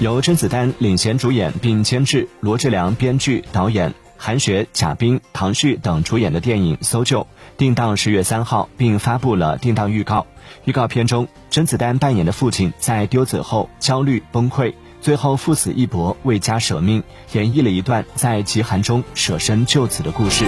由甄子丹领衔主演并监制罗志良编剧导演韩雪贾冰唐旭等主演的电影搜救定档十月三号并发布了定档预告。预告片中甄子丹扮演的父亲在丢子后焦虑崩溃最后父死一搏为家舍命演绎了一段在极寒中舍身救子的故事。